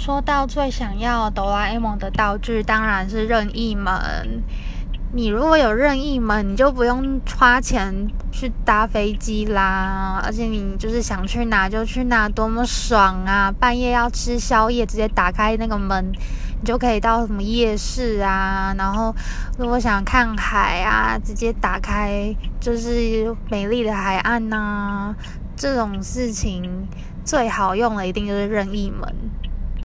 说到最想要哆啦 A 梦的道具，当然是任意门。你如果有任意门，你就不用花钱去搭飞机啦，而且你就是想去哪就去哪，多么爽啊！半夜要吃宵夜，直接打开那个门，你就可以到什么夜市啊。然后如果想看海啊，直接打开就是美丽的海岸呐。这种事情最好用的一定就是任意门。